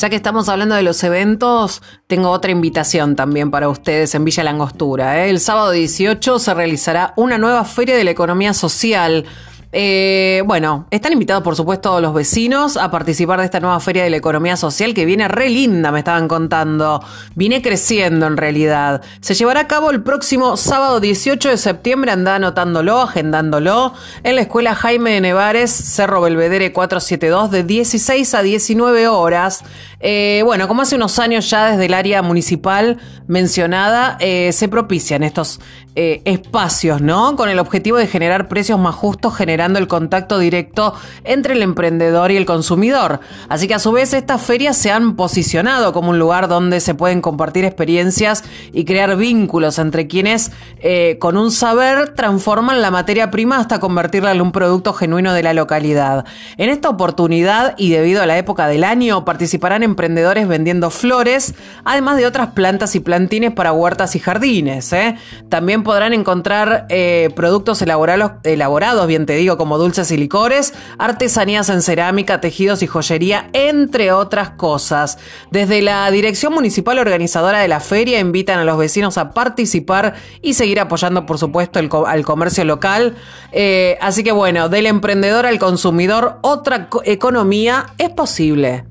Ya que estamos hablando de los eventos, tengo otra invitación también para ustedes en Villa Langostura. ¿eh? El sábado 18 se realizará una nueva feria de la economía social eh, bueno, están invitados por supuesto los vecinos a participar de esta nueva feria de la economía social que viene re linda, me estaban contando. Viene creciendo en realidad. Se llevará a cabo el próximo sábado 18 de septiembre, anda anotándolo, agendándolo, en la escuela Jaime de Nevares, Cerro Belvedere 472, de 16 a 19 horas. Eh, bueno, como hace unos años ya desde el área municipal mencionada, eh, se propician estos espacios, ¿no? Con el objetivo de generar precios más justos, generar el contacto directo entre el emprendedor y el consumidor. Así que a su vez estas ferias se han posicionado como un lugar donde se pueden compartir experiencias y crear vínculos entre quienes eh, con un saber transforman la materia prima hasta convertirla en un producto genuino de la localidad. En esta oportunidad y debido a la época del año participarán emprendedores vendiendo flores, además de otras plantas y plantines para huertas y jardines. ¿eh? También podrán encontrar eh, productos elaborados, elaborados, bien te digo, como dulces y licores, artesanías en cerámica, tejidos y joyería, entre otras cosas. Desde la Dirección Municipal Organizadora de la Feria invitan a los vecinos a participar y seguir apoyando, por supuesto, el al comercio local. Eh, así que bueno, del emprendedor al consumidor, otra economía es posible.